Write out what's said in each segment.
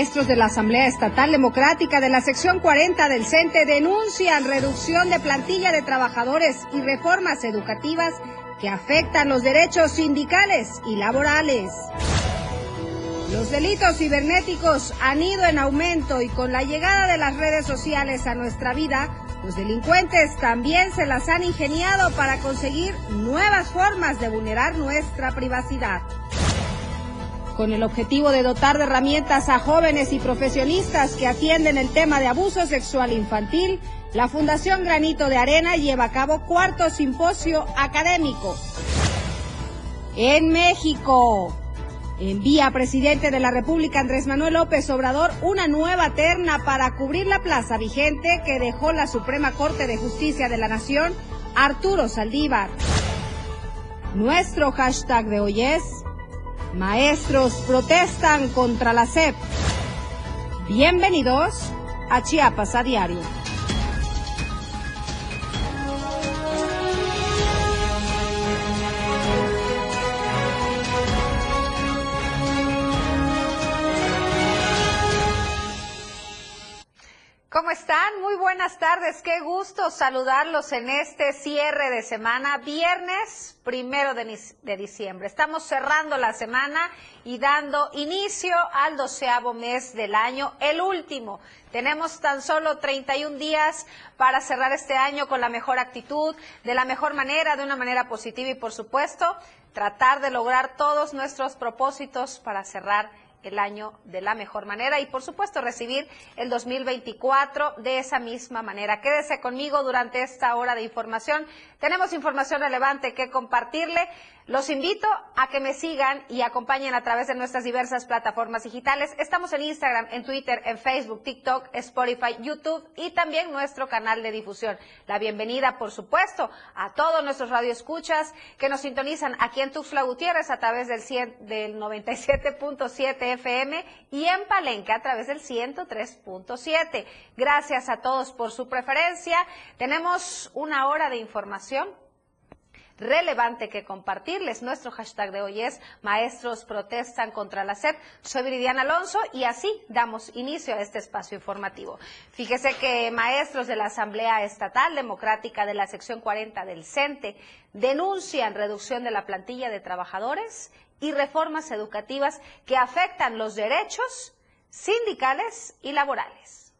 Maestros de la Asamblea Estatal Democrática de la sección 40 del CENTE denuncian reducción de plantilla de trabajadores y reformas educativas que afectan los derechos sindicales y laborales. Los delitos cibernéticos han ido en aumento y con la llegada de las redes sociales a nuestra vida, los delincuentes también se las han ingeniado para conseguir nuevas formas de vulnerar nuestra privacidad. Con el objetivo de dotar de herramientas a jóvenes y profesionistas que atienden el tema de abuso sexual infantil, la Fundación Granito de Arena lleva a cabo cuarto simposio académico. En México, envía presidente de la República Andrés Manuel López Obrador una nueva terna para cubrir la plaza vigente que dejó la Suprema Corte de Justicia de la Nación, Arturo Saldívar. Nuestro hashtag de hoy es Maestros protestan contra la SEP. Bienvenidos a Chiapas a diario. ¿Cómo están? Muy buenas tardes. Qué gusto saludarlos en este cierre de semana, viernes primero de, diciembre. Estamos cerrando la semana y dando inicio al doceavo mes del año, el último. Tenemos tan solo 31 días para cerrar este año con la mejor actitud, de la mejor manera, de una manera positiva y, por supuesto, tratar de lograr todos nuestros propósitos para cerrar el año de la mejor manera y por supuesto recibir el 2024 de esa misma manera. Quédese conmigo durante esta hora de información. Tenemos información relevante que compartirle. Los invito a que me sigan y acompañen a través de nuestras diversas plataformas digitales. Estamos en Instagram, en Twitter, en Facebook, TikTok, Spotify, YouTube y también nuestro canal de difusión. La bienvenida, por supuesto, a todos nuestros radioescuchas que nos sintonizan aquí en Tuxtla Gutiérrez a través del, del 97.7 FM y en Palenque a través del 103.7. Gracias a todos por su preferencia. Tenemos una hora de información relevante que compartirles. Nuestro hashtag de hoy es Maestros protestan contra la SEP. Soy Viridiana Alonso y así damos inicio a este espacio informativo. Fíjese que maestros de la Asamblea Estatal Democrática de la sección 40 del CENTE denuncian reducción de la plantilla de trabajadores y reformas educativas que afectan los derechos sindicales y laborales.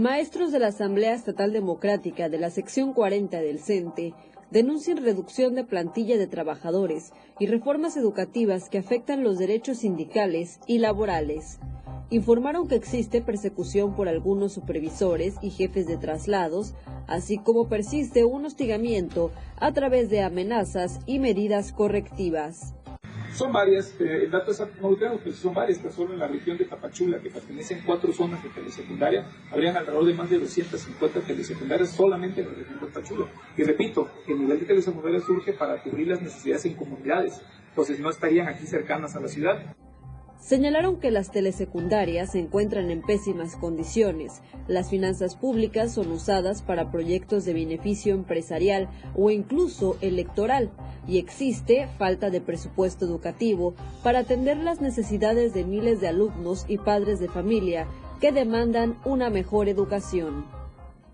Maestros de la Asamblea Estatal Democrática de la sección 40 del CENTE denuncian reducción de plantilla de trabajadores y reformas educativas que afectan los derechos sindicales y laborales. Informaron que existe persecución por algunos supervisores y jefes de traslados, así como persiste un hostigamiento a través de amenazas y medidas correctivas. Son varias, eh, el dato exacto no lo pero son varias, que solo en la región de Tapachula, que pertenecen cuatro zonas de telesecundaria, habrían alrededor de más de 250 telesecundarias solamente en la región de Tapachula. Y repito, el nivel de telesecundaria surge para cubrir las necesidades en comunidades, entonces no estarían aquí cercanas a la ciudad. Señalaron que las telesecundarias se encuentran en pésimas condiciones. Las finanzas públicas son usadas para proyectos de beneficio empresarial o incluso electoral y existe falta de presupuesto educativo para atender las necesidades de miles de alumnos y padres de familia que demandan una mejor educación.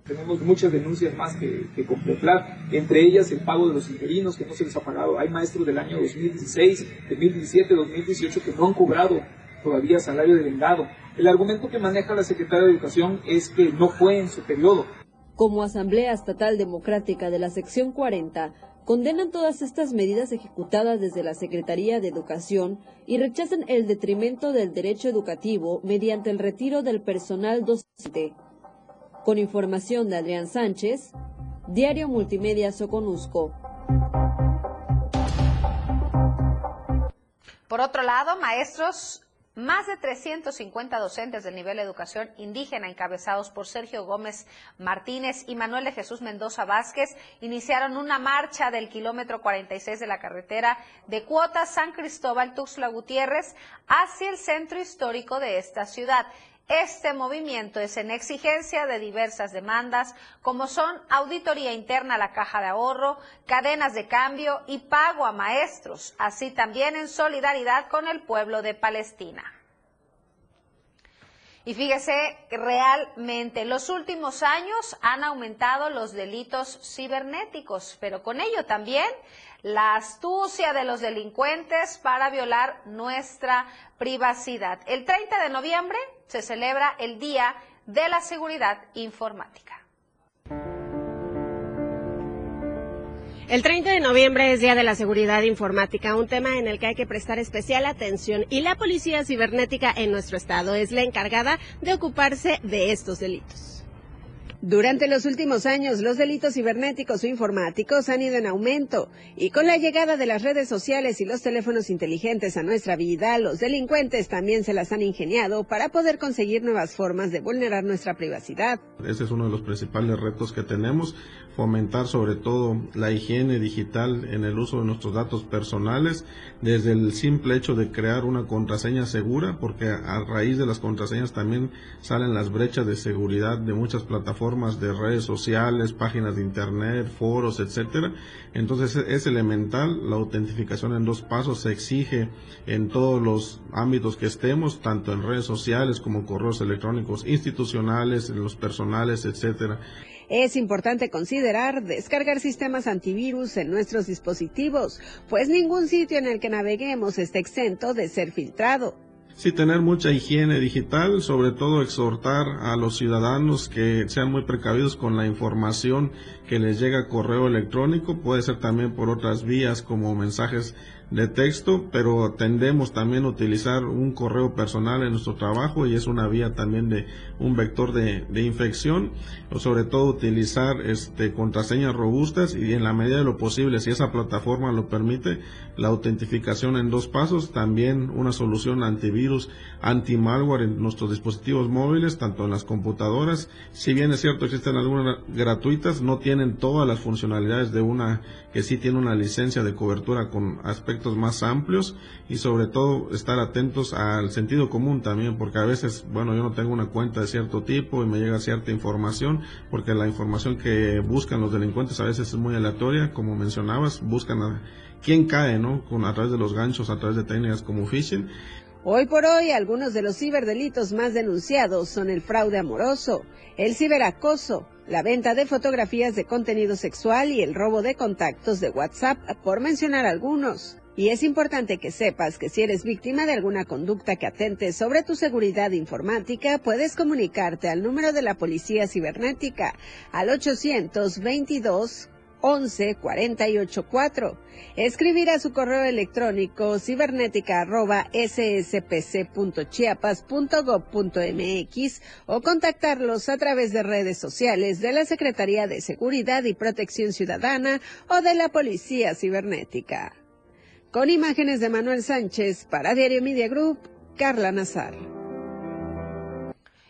Tenemos muchas denuncias más que, que, contemplar, entre ellas el pago de los interinos que no se les ha pagado. Hay maestros del año 2016, 2017, 2018 que no han cobrado todavía salario de vengado. El argumento que maneja la secretaria de Educación es que no fue en su periodo. Como Asamblea Estatal Democrática de la sección 40, condenan todas estas medidas ejecutadas desde la Secretaría de Educación y rechazan el detrimento del derecho educativo mediante el retiro del personal docente. Con información de Adrián Sánchez, Diario Multimedia Soconusco. Por otro lado, maestros más de 350 docentes del nivel de educación indígena encabezados por Sergio Gómez Martínez y Manuel de Jesús Mendoza Vázquez iniciaron una marcha del kilómetro 46 de la carretera de Cuota San Cristóbal Tuxtla Gutiérrez hacia el centro histórico de esta ciudad. Este movimiento es en exigencia de diversas demandas como son auditoría interna a la caja de ahorro, cadenas de cambio y pago a maestros, así también en solidaridad con el pueblo de Palestina. Y fíjese, realmente los últimos años han aumentado los delitos cibernéticos, pero con ello también la astucia de los delincuentes para violar nuestra privacidad. El 30 de noviembre se celebra el Día de la Seguridad Informática. El 30 de noviembre es Día de la Seguridad Informática, un tema en el que hay que prestar especial atención y la Policía Cibernética en nuestro estado es la encargada de ocuparse de estos delitos. Durante los últimos años, los delitos cibernéticos o informáticos han ido en aumento y con la llegada de las redes sociales y los teléfonos inteligentes a nuestra vida, los delincuentes también se las han ingeniado para poder conseguir nuevas formas de vulnerar nuestra privacidad. Ese es uno de los principales retos que tenemos, fomentar sobre todo la higiene digital en el uso de nuestros datos personales, desde el simple hecho de crear una contraseña segura, porque a raíz de las contraseñas también salen las brechas de seguridad de muchas plataformas de redes sociales, páginas de internet, foros, etcétera. Entonces es elemental la autentificación en dos pasos se exige en todos los ámbitos que estemos, tanto en redes sociales como correos electrónicos institucionales, en los personales, etcétera. Es importante considerar descargar sistemas antivirus en nuestros dispositivos, pues ningún sitio en el que naveguemos está exento de ser filtrado. Sí, tener mucha higiene digital, sobre todo exhortar a los ciudadanos que sean muy precavidos con la información que les llega a correo electrónico, puede ser también por otras vías como mensajes de texto, pero tendemos también a utilizar un correo personal en nuestro trabajo y es una vía también de un vector de, de infección, o sobre todo utilizar este, contraseñas robustas y en la medida de lo posible, si esa plataforma lo permite, la autentificación en dos pasos, también una solución antivirus, anti-malware en nuestros dispositivos móviles, tanto en las computadoras, si bien es cierto existen algunas gratuitas, no tienen todas las funcionalidades de una que sí tiene una licencia de cobertura con más amplios y sobre todo estar atentos al sentido común también, porque a veces, bueno, yo no tengo una cuenta de cierto tipo y me llega cierta información, porque la información que buscan los delincuentes a veces es muy aleatoria, como mencionabas, buscan a quién cae, ¿no? Con, a través de los ganchos, a través de técnicas como phishing. Hoy por hoy, algunos de los ciberdelitos más denunciados son el fraude amoroso, el ciberacoso, la venta de fotografías de contenido sexual y el robo de contactos de WhatsApp, por mencionar algunos. Y es importante que sepas que si eres víctima de alguna conducta que atente sobre tu seguridad informática, puedes comunicarte al número de la Policía Cibernética al 822 11 48 4. Escribir a su correo electrónico cibernética arroba sspc.chiapas.gov.mx o contactarlos a través de redes sociales de la Secretaría de Seguridad y Protección Ciudadana o de la Policía Cibernética. Con imágenes de Manuel Sánchez para Diario Media Group, Carla Nazar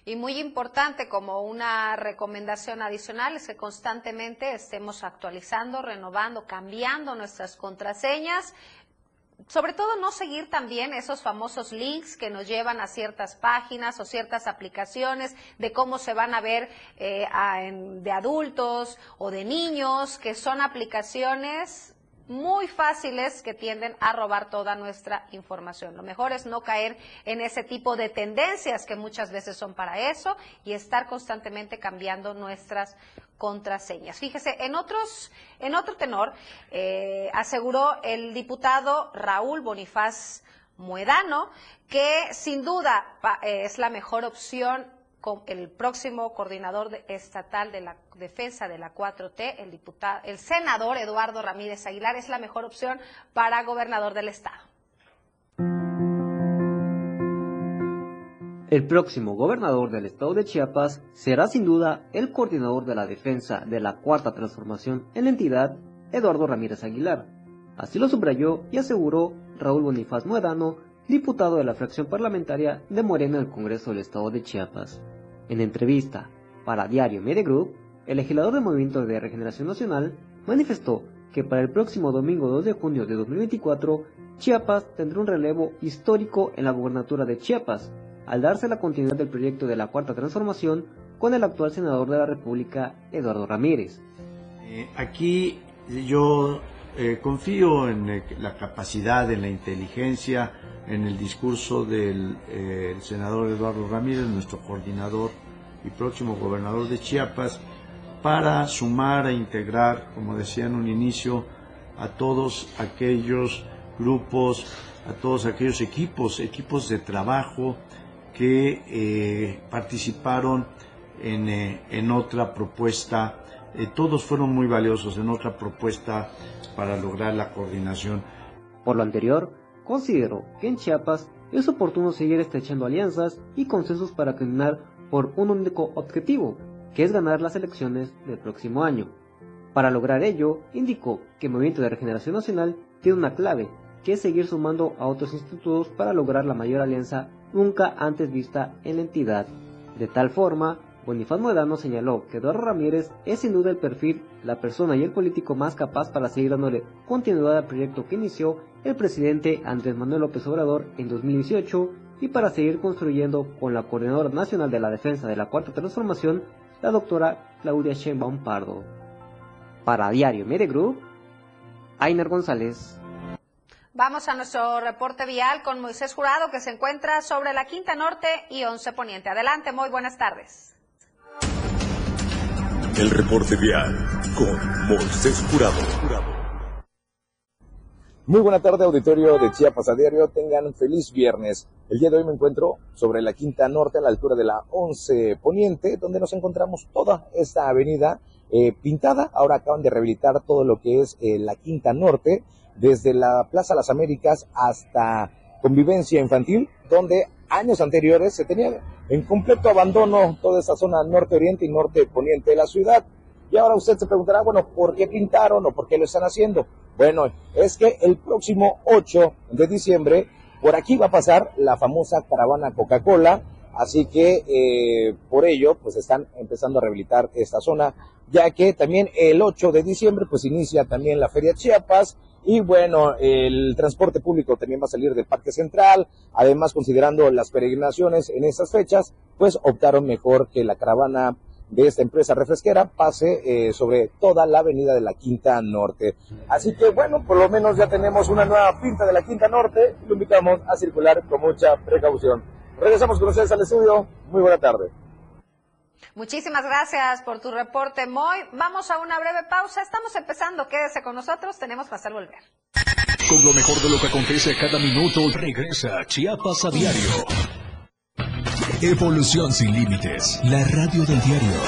y muy importante como una recomendación adicional es que constantemente estemos actualizando, renovando, cambiando nuestras contraseñas. Sobre todo no seguir también esos famosos links que nos llevan a ciertas páginas o ciertas aplicaciones de cómo se van a ver eh, de adultos o de niños, que son aplicaciones muy fáciles que tienden a robar toda nuestra información. Lo mejor es no caer en ese tipo de tendencias que muchas veces son para eso y estar constantemente cambiando nuestras contraseñas. Fíjese, en otros, en otro tenor, eh, aseguró el diputado Raúl Bonifaz Muedano que sin duda es la mejor opción el próximo coordinador estatal de la defensa de la 4T, el, diputado, el senador Eduardo Ramírez Aguilar, es la mejor opción para gobernador del estado. El próximo gobernador del estado de Chiapas será sin duda el coordinador de la defensa de la cuarta transformación en la entidad, Eduardo Ramírez Aguilar. Así lo subrayó y aseguró Raúl Bonifaz Muedano, diputado de la fracción parlamentaria de Morena del Congreso del Estado de Chiapas. En entrevista para Diario Media Group, el legislador del Movimiento de Regeneración Nacional manifestó que para el próximo domingo 2 de junio de 2024, Chiapas tendrá un relevo histórico en la gubernatura de Chiapas, al darse la continuidad del proyecto de la Cuarta Transformación con el actual senador de la República, Eduardo Ramírez. Eh, aquí yo eh, confío en eh, la capacidad, en la inteligencia, en el discurso del senador Eduardo Ramírez, nuestro coordinador y próximo gobernador de Chiapas, para sumar e integrar, como decía en un inicio, a todos aquellos grupos, a todos aquellos equipos, equipos de trabajo que eh, participaron en, eh, en, otra propuesta. Eh, todos fueron muy valiosos en otra propuesta para lograr la coordinación. Por lo anterior, considero que en Chiapas es oportuno seguir estrechando alianzas y consensos para caminar por un único objetivo, que es ganar las elecciones del próximo año. Para lograr ello, indicó que el Movimiento de Regeneración Nacional tiene una clave, que es seguir sumando a otros institutos para lograr la mayor alianza nunca antes vista en la entidad. De tal forma, Bonifaz Moedano señaló que Eduardo Ramírez es sin duda el perfil, la persona y el político más capaz para seguir dándole continuidad al proyecto que inició el presidente Andrés Manuel López Obrador en 2018 y para seguir construyendo con la Coordinadora Nacional de la Defensa de la Cuarta Transformación, la doctora Claudia Sheinbaum Pardo. Para Diario Media Group, Ainer González. Vamos a nuestro reporte vial con Moisés Jurado, que se encuentra sobre la Quinta Norte y Once Poniente. Adelante, muy buenas tardes. El reporte vial con Moisés Jurado. Muy buena tarde, auditorio de Chiapas a. Tengan feliz viernes. El día de hoy me encuentro sobre la Quinta Norte, a la altura de la 11 Poniente, donde nos encontramos toda esta avenida eh, pintada. Ahora acaban de rehabilitar todo lo que es eh, la Quinta Norte, desde la Plaza Las Américas hasta Convivencia Infantil, donde años anteriores se tenía en completo abandono toda esa zona norte-oriente y norte-poniente de la ciudad. Y ahora usted se preguntará, bueno, ¿por qué pintaron o por qué lo están haciendo? Bueno, es que el próximo 8 de diciembre por aquí va a pasar la famosa caravana Coca-Cola, así que eh, por ello pues están empezando a rehabilitar esta zona, ya que también el 8 de diciembre pues inicia también la Feria Chiapas y bueno, el transporte público también va a salir del Parque Central, además considerando las peregrinaciones en esas fechas, pues optaron mejor que la caravana de esta empresa refresquera pase eh, sobre toda la avenida de la Quinta Norte. Así que bueno, por lo menos ya tenemos una nueva pinta de la Quinta Norte y lo invitamos a circular con mucha precaución. Regresamos con ustedes al estudio. Muy buena tarde. Muchísimas gracias por tu reporte, Moy. Vamos a una breve pausa. Estamos empezando. Quédese con nosotros. Tenemos que hacer volver. Con lo mejor de lo que acontece cada minuto, regresa Chiapas a diario. Evolución sin límites. La radio del diario.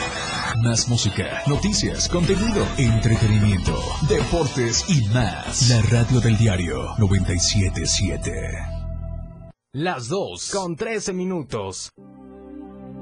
Más música, noticias, contenido, entretenimiento, deportes y más. La radio del diario 977. Las dos con 13 minutos.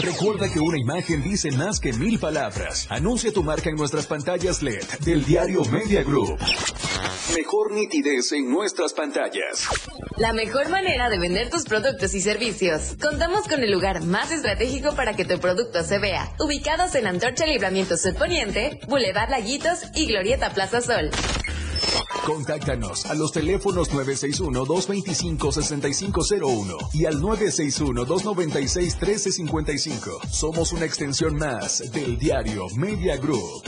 Recuerda que una imagen dice más que mil palabras. Anuncia tu marca en nuestras pantallas LED del diario Media Group. Mejor nitidez en nuestras pantallas. La mejor manera de vender tus productos y servicios. Contamos con el lugar más estratégico para que tu producto se vea. Ubicados en Antorcha Libramiento Poniente, Boulevard Laguitos y Glorieta Plaza Sol. Contáctanos a los teléfonos 961-225-6501 y al 961-296-1355. Somos una extensión más del diario Media Group.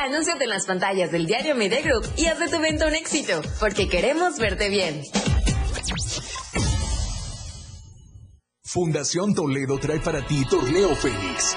Anúnciate en las pantallas del diario Media Group y haz de tu evento un éxito, porque queremos verte bien. Fundación Toledo trae para ti Torneo Fénix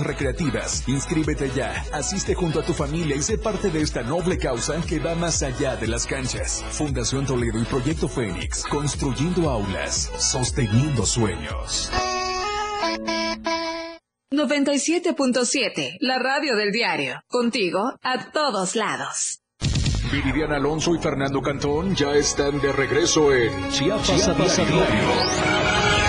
recreativas. Inscríbete ya, asiste junto a tu familia y sé parte de esta noble causa que va más allá de las canchas. Fundación Toledo y Proyecto Fénix, construyendo aulas, sosteniendo sueños. 97.7, la radio del diario. Contigo a todos lados. Viridiana Alonso y Fernando Cantón ya están de regreso en Chiapas, a diario.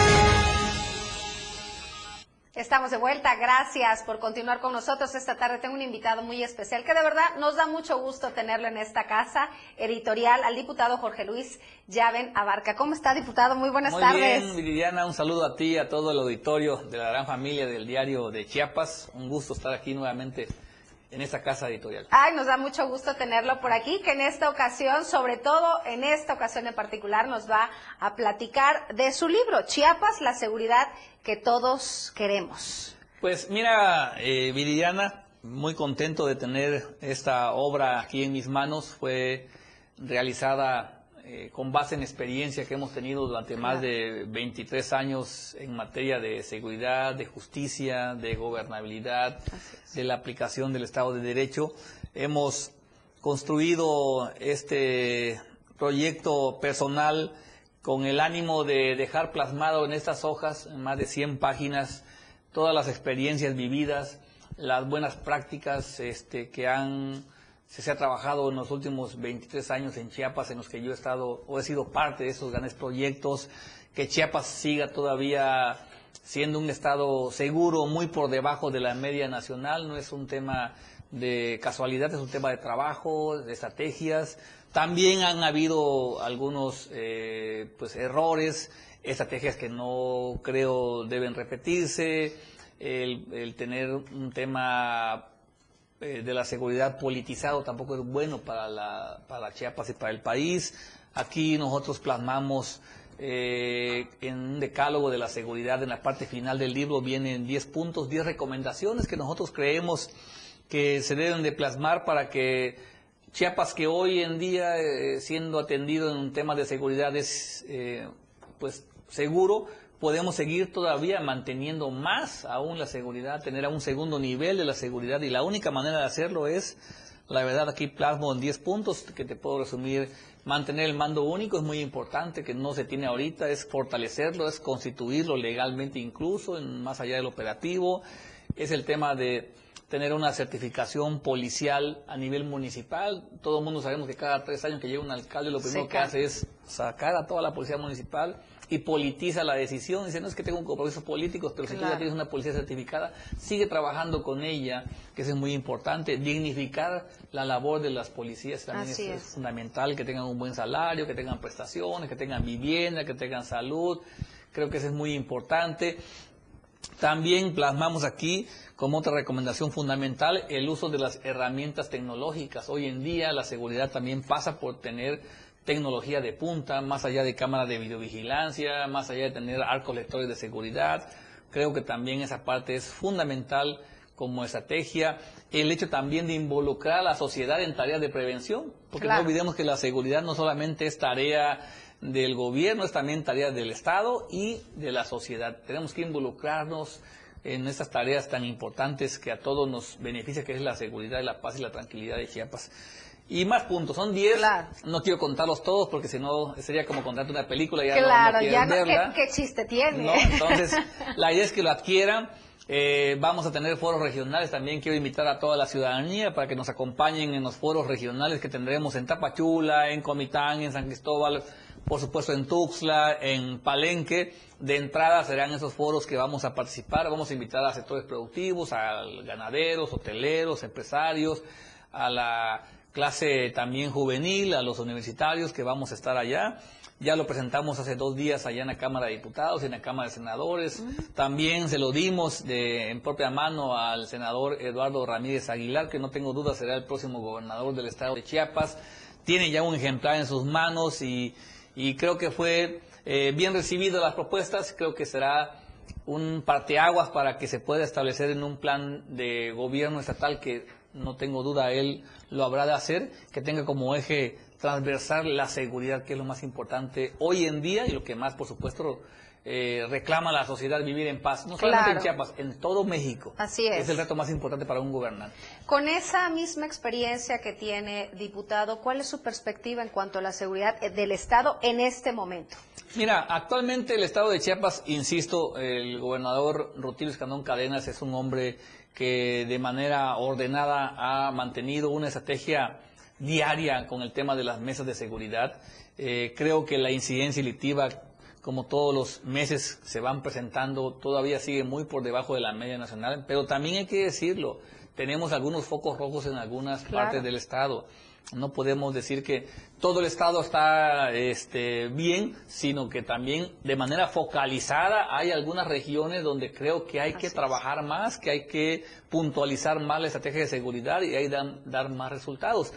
Estamos de vuelta, gracias por continuar con nosotros esta tarde. Tengo un invitado muy especial que de verdad nos da mucho gusto tenerlo en esta casa editorial, al diputado Jorge Luis Llaven Abarca. ¿Cómo está, diputado? Muy buenas tardes. Muy bien, Viridiana, un saludo a ti, a todo el auditorio de la gran familia del diario de Chiapas. Un gusto estar aquí nuevamente en esta casa editorial. Ay, nos da mucho gusto tenerlo por aquí, que en esta ocasión, sobre todo en esta ocasión en particular, nos va a platicar de su libro, Chiapas, la seguridad que todos queremos. Pues mira, eh, Viridiana, muy contento de tener esta obra aquí en mis manos. Fue realizada eh, con base en experiencia que hemos tenido durante más de 23 años en materia de seguridad, de justicia, de gobernabilidad, de la aplicación del Estado de Derecho. Hemos construido este proyecto personal con el ánimo de dejar plasmado en estas hojas, en más de 100 páginas, todas las experiencias vividas, las buenas prácticas este, que han se, ha trabajado en los últimos 23 años en Chiapas, en los que yo he estado o he sido parte de esos grandes proyectos, que Chiapas siga todavía siendo un estado seguro, muy por debajo de la media nacional, no es un tema de casualidad, es un tema de trabajo, de estrategias. También han habido algunos eh, pues, errores, estrategias que no creo deben repetirse, el tener un tema eh, de la seguridad politizado tampoco es bueno para la, para Chiapas y para el país. Aquí nosotros plasmamos eh, en un decálogo de la seguridad, en la parte final del libro vienen 10 puntos, 10 recomendaciones que nosotros creemos que se deben de plasmar para que Chiapas, que hoy en día, eh, siendo atendido en un tema de seguridad, es pues seguro, podemos seguir todavía manteniendo más aún la seguridad, tener a un segundo nivel de la seguridad y la única manera de hacerlo es, la verdad aquí plasmo en 10 puntos que te puedo resumir, mantener el mando único es muy importante, que no se tiene ahorita, es fortalecerlo, es constituirlo legalmente incluso, en, más allá del operativo, es el tema de tener una certificación policial a nivel municipal. Todo el mundo sabemos que cada tres años que llega un alcalde lo primero que hace es sacar a toda la policía municipal y politiza la decisión. Dice, no es que tengo un compromiso político, pero si tú ya tienes una policía certificada, sigue trabajando con ella, que eso es muy importante. Dignificar la labor de las policías también es, fundamental, que tengan un buen salario, que tengan prestaciones, que tengan vivienda, que tengan salud. Creo que eso es muy importante. También plasmamos aquí como otra recomendación fundamental el uso de las herramientas tecnológicas. Hoy en día la seguridad también pasa por tener tecnología de punta, más allá de cámaras de videovigilancia, más allá de tener arcos lectores de seguridad. Creo que también esa parte es fundamental como estrategia. El hecho también de involucrar a la sociedad en tareas de prevención, porque no olvidemos que la seguridad no solamente es tarea del gobierno, es también tarea del Estado y de la sociedad. Tenemos que involucrarnos en estas tareas tan importantes que a todos nos beneficia, que es la seguridad, la paz y la tranquilidad de Chiapas. Y más puntos, son 10. No quiero contarlos todos porque si no sería como contarte una película y ya claro, no, ya no, ¿qué, chiste tiene? Entonces, la idea es que lo adquieran. Eh, vamos a tener foros regionales. También quiero invitar a toda la ciudadanía para que nos acompañen en los foros regionales que tendremos en Tapachula, en Comitán, en San Cristóbal, por supuesto en Tuxtla, en Palenque. De entrada serán esos foros que vamos a participar. Vamos a invitar a sectores productivos, a ganaderos, hoteleros, empresarios, a la clase también juvenil, a los universitarios que vamos a estar allá. Ya lo presentamos hace dos días allá en la Cámara de Diputados y en la Cámara de Senadores. También se lo dimos de, en propia mano al senador Eduardo Ramírez Aguilar, que no tengo duda será el próximo gobernador del estado de Chiapas. Tiene ya un ejemplar en sus manos y, y creo que fue eh, bien recibido las propuestas. Creo que será un parteaguas para que se pueda establecer en un plan de gobierno estatal que no tengo duda él lo habrá de hacer, que tenga como eje transversal la seguridad, que es lo más importante hoy en día y lo que más, por supuesto, eh, reclama la sociedad vivir en paz, no solamente en. Chiapas, en todo México. Así es. Es el reto más importante para un gobernante. Con esa misma experiencia que tiene, diputado, ¿cuál es su perspectiva en cuanto a la seguridad eh, del Estado en este momento? Mira, actualmente el estado de Chiapas, insisto, el gobernador Rutilio Escandón Cadenas es un hombre que de manera ordenada ha mantenido una estrategia diaria con el tema de las mesas de seguridad. Eh, creo que la incidencia delictiva, como todos los meses se van presentando, todavía sigue muy por debajo de la media nacional, pero también hay que decirlo, tenemos algunos focos rojos en algunas Claro. partes del estado. No podemos decir que todo el estado está este, bien, sino que también de manera focalizada hay algunas regiones donde creo que hay que trabajar más, que hay que puntualizar más la estrategia de seguridad y ahí dan- dar más resultados.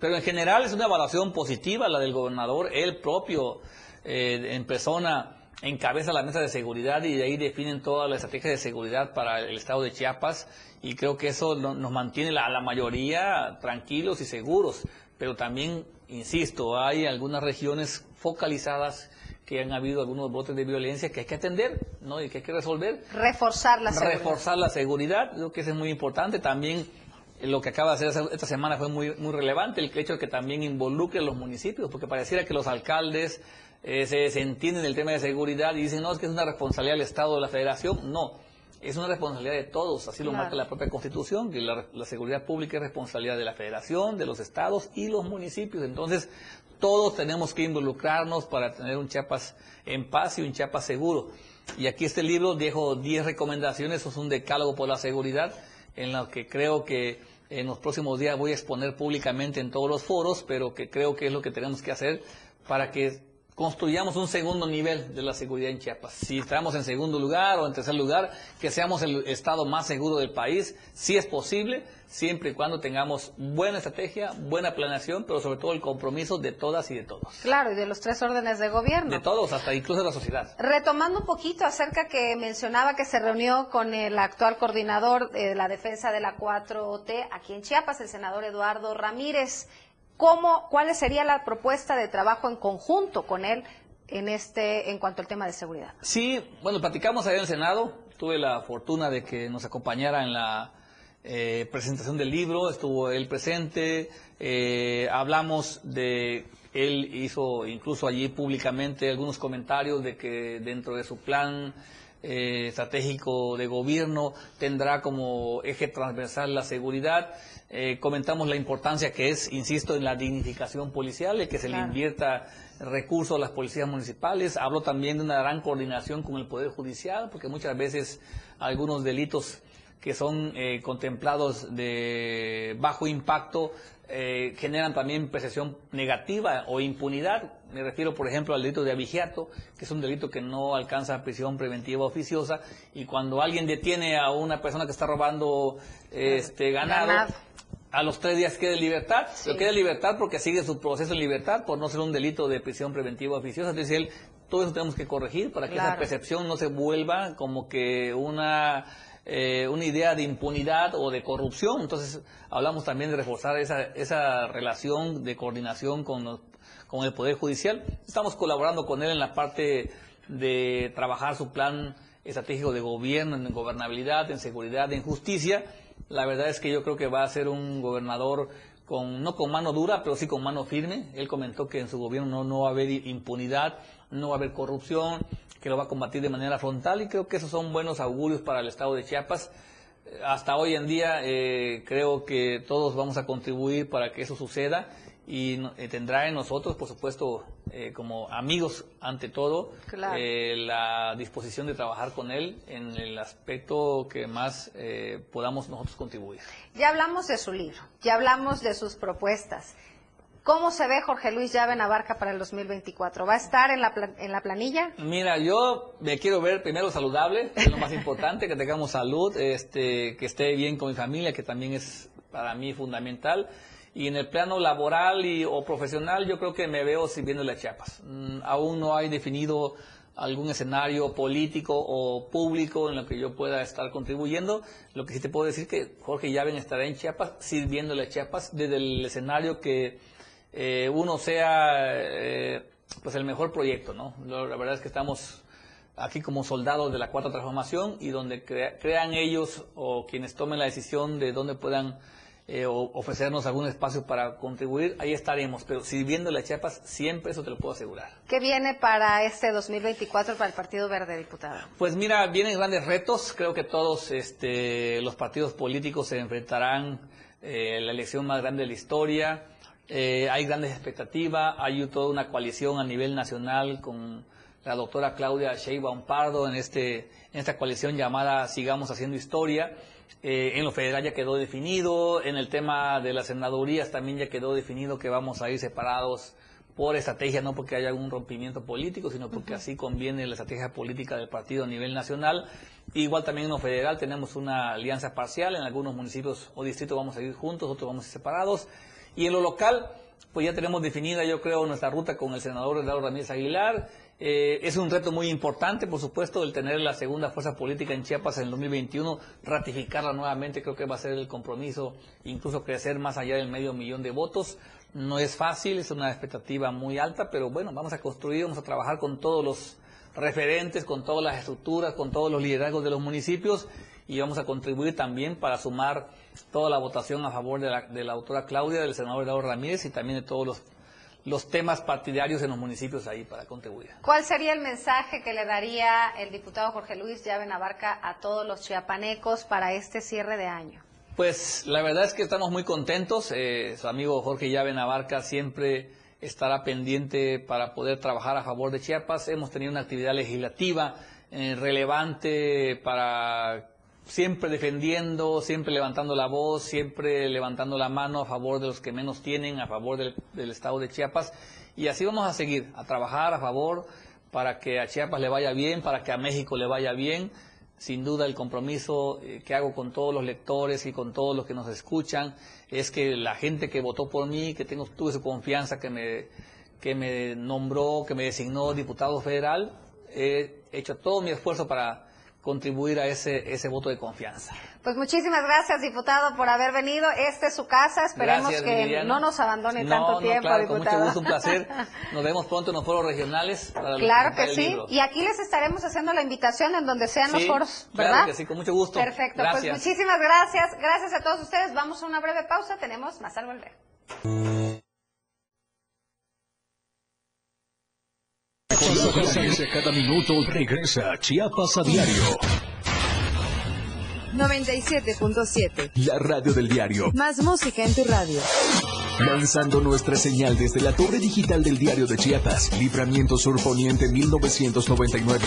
Pero en general es una evaluación positiva la del gobernador, él propio eh, en persona encabeza la mesa de seguridad y de ahí definen toda la estrategia de seguridad para el estado de Chiapas y creo que eso no- nos mantiene la- a la mayoría tranquilos y seguros. Pero también, insisto, hay algunas regiones focalizadas que han habido algunos brotes de violencia que hay que atender ¿no? y que hay que resolver Reforzar la seguridad. reforzar la seguridad, creo que eso es muy importante. También eh, lo que acaba de hacer esta semana fue muy, muy relevante, el hecho de que también involucre a los municipios, porque pareciera que los alcaldes eh, se desentienden del tema de seguridad y dicen, no, es que es una responsabilidad del Estado o de la Federación. No, es una responsabilidad de todos, así lo Claro. marca la propia Constitución, que la, la seguridad pública es responsabilidad de la Federación, de los estados y los municipios. Entonces, todos tenemos que involucrarnos para tener un Chiapas en paz y un Chiapas seguro. Y aquí este libro dejo 10 recomendaciones, es un decálogo por la seguridad, en lo que creo que en los próximos días voy a exponer públicamente en todos los foros, pero que creo que es lo que tenemos que hacer para que construyamos un segundo nivel de la seguridad en Chiapas. Si estamos en segundo lugar o en tercer lugar, que seamos el estado más seguro del país, si es posible, siempre y cuando tengamos buena estrategia, buena planeación, pero sobre todo el compromiso de todas y de todos. Claro, y de los tres órdenes de gobierno. De todos, hasta incluso de la sociedad. Retomando un poquito acerca que mencionaba que se reunió con el actual coordinador de la defensa de la 4T aquí en Chiapas, el senador Eduardo Ramírez. ¿Cómo, ¿Cuál sería la propuesta de trabajo en conjunto con él en este, en cuanto al tema de seguridad? Sí, bueno, platicamos allá en el Senado. Tuve la fortuna de que nos acompañara en la eh, presentación del libro. Estuvo él presente. eh, hablamos de. Él hizo incluso allí públicamente algunos comentarios de que dentro de su plan eh, estratégico de gobierno tendrá como eje transversal la seguridad. Eh, comentamos la importancia que es, insisto, en la dignificación policial, el que se Claro. le invierta recursos a las policías municipales. Habló también de una gran coordinación con el Poder Judicial, porque muchas veces algunos delitos que son eh, contemplados de bajo impacto eh, generan también percepción negativa o impunidad. Me refiero, por ejemplo, al delito de abigeato, que es un delito que no alcanza prisión preventiva oficiosa, y cuando alguien detiene a una persona que está robando este ganado, Ganado. a los tres días queda en libertad, pero queda en libertad porque sigue su proceso en libertad por no ser un delito de prisión preventiva oficiosa. Entonces, él, todo eso tenemos que corregir para que esa percepción no se vuelva como que una, eh, una idea de impunidad o de corrupción. Entonces, hablamos también de reforzar esa, esa relación de coordinación con, los- con el Poder Judicial. Estamos colaborando con él en la parte de trabajar su plan estratégico de gobierno, en gobernabilidad, en seguridad, en justicia. La verdad es que yo creo que va a ser un gobernador con no con mano dura, pero sí con mano firme. Él comentó que en su gobierno no, no va a haber impunidad, no va a haber corrupción, que lo va a combatir de manera frontal y creo que esos son buenos augurios para el estado de Chiapas. Eh, Hasta hoy en día eh, creo que todos vamos a contribuir para que eso suceda y eh, tendrá en nosotros, por supuesto, eh, como amigos ante todo, Claro. eh, la disposición de trabajar con él en el aspecto que más eh, podamos nosotros contribuir. Ya hablamos de su libro, ya hablamos de sus propuestas. ¿Cómo se ve Jorge Luis Llave Navarca para el 2024? ¿Va a estar en la, en la planilla? Mira, yo me quiero ver primero saludable, que es lo más importante, que tengamos salud, este, que esté bien con mi familia, que también es para mí fundamental. Y en el plano laboral y, o profesional, yo creo que me veo sirviéndole a Chiapas. Mm, aún no hay definido algún escenario político o público en lo que yo pueda estar contribuyendo. Lo que sí te puedo decir que Jorge Llaven estará en Chiapas sirviéndole a Chiapas desde el escenario que eh, uno sea eh, pues el mejor proyecto, ¿no? La verdad es que estamos aquí como soldados de la cuarta transformación y donde crea- crean ellos o quienes tomen la decisión de dónde puedan eh, o- ofrecernos algún espacio para contribuir, ahí estaremos, pero sirviéndole a Chiapas siempre, eso te lo puedo asegurar. ¿Qué viene para este 2024 para el Partido Verde, diputado? Pues mira, vienen grandes retos. Creo que todos este, los partidos políticos se enfrentarán eh, la elección más grande de la historia. Eh, hay grandes expectativas. Hay toda una coalición a nivel nacional con la doctora Claudia Sheinbaum Pardo en, este, en esta coalición llamada Sigamos Haciendo Historia. Eh, en lo federal ya quedó definido. En el tema de las senadurías también ya quedó definido que vamos a ir separados por estrategia, no porque haya un rompimiento político, sino porque así conviene la estrategia política del partido a nivel nacional. Igual también en lo federal tenemos una alianza parcial, en algunos municipios o distritos vamos a ir juntos, otros vamos a ir separados. Y en lo local, pues ya tenemos definida, yo creo, nuestra ruta con el senador Eduardo Ramírez Aguilar. Eh, es un reto muy importante, por supuesto, el tener la segunda fuerza política en Chiapas en el 2021, ratificarla nuevamente, creo que va a ser el compromiso, incluso crecer más allá del medio millón de votos. No es fácil, es una expectativa muy alta, pero bueno, vamos a construir, vamos a trabajar con todos los referentes, con todas las estructuras, con todos los liderazgos de los municipios y vamos a contribuir también para sumar toda la votación a favor de la, de la autora Claudia, del senador Eduardo Ramírez y también de todos los, los temas partidarios en los municipios ahí para contribuir. ¿Cuál sería el mensaje que le daría el diputado Jorge Luis Llave Navarca a todos los chiapanecos para este cierre de año? Pues la verdad es que estamos muy contentos. eh, su amigo Jorge Llave Navarca siempre estará pendiente para poder trabajar a favor de Chiapas. Hemos tenido una actividad legislativa eh, relevante para siempre defendiendo, siempre levantando la voz, siempre levantando la mano a favor de los que menos tienen, a favor del, del estado de Chiapas. Y así vamos a seguir, a trabajar a favor para que a Chiapas le vaya bien, para que a México le vaya bien sin duda el compromiso eh, que hago con todos los lectores y con todos los que nos escuchan es que la gente que votó por mí, que tengo, tuve su confianza, que me, que me nombró, que me designó diputado federal, he hecho todo mi esfuerzo para contribuir a ese, ese voto de confianza. Pues muchísimas gracias, diputado, por haber venido. Esta es su casa. Esperemos Gracias, que no nos abandone No, tanto no, tiempo, claro, con diputado. mucho gusto, un placer. Nos vemos pronto en los foros regionales. Para Claro que sí. Y aquí les estaremos haciendo la invitación en donde sean los foros, claro ¿verdad? que sí, con mucho gusto. Perfecto. Gracias. Pues muchísimas gracias. Gracias a todos ustedes. Vamos a una breve pausa. Tenemos más al volver. Cada minuto regresa Chiapas a diario. 97.7. La radio del diario. Más música en tu radio. Lanzando nuestra señal desde la torre digital del diario de Chiapas. Libramiento Sur Poniente 1999.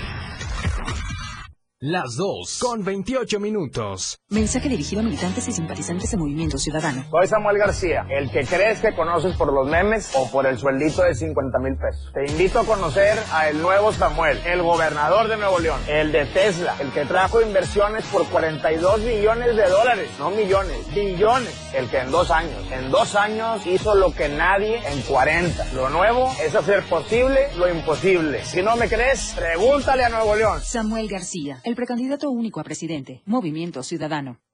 Las 2 con 28 minutos. Mensaje dirigido a militantes y simpatizantes de Movimiento Ciudadano. Soy Samuel García, el que crees que conoces por los memes o por el sueldito de 50 mil pesos. Te invito a conocer a el nuevo Samuel, el gobernador de Nuevo León, el de Tesla, el que trajo inversiones por 42 millones de dólares, no millones, billones, el que en dos años, en dos años hizo lo que nadie en 40. Lo nuevo es hacer posible lo imposible. Si no me crees, pregúntale a Nuevo León. Samuel García, el precandidato único a presidente. Movimiento Ciudadano.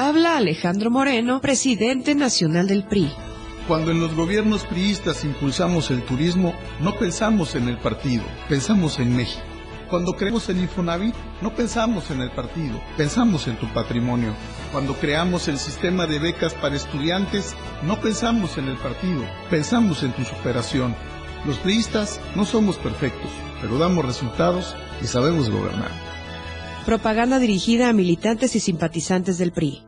Habla Alejandro Moreno, presidente nacional del PRI. Cuando en los gobiernos priistas impulsamos el turismo, no pensamos en el partido, pensamos en México. Cuando creemos en Infonavit, no pensamos en el partido, pensamos en tu patrimonio. Cuando creamos el sistema de becas para estudiantes, no pensamos en el partido, pensamos en tu superación. Los priistas no somos perfectos, pero damos resultados y sabemos gobernar. Propaganda dirigida a militantes y simpatizantes del PRI.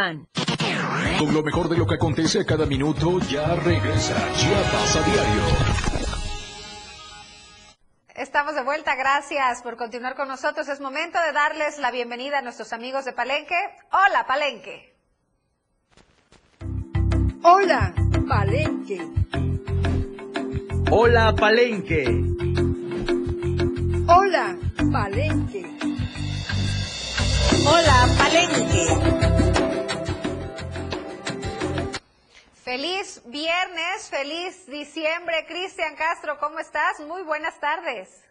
PAN. Con lo mejor de lo que acontece a cada minuto, ya regresa Chiapas a diario. Estamos de vuelta, gracias por continuar con nosotros. Es momento de darles la bienvenida a nuestros amigos de Palenque. Hola, Palenque. Hola, Palenque. Hola, Palenque. Hola, Palenque. Hola, Palenque. Feliz viernes, feliz diciembre. Cristian Castro, ¿cómo estás? Muy buenas tardes.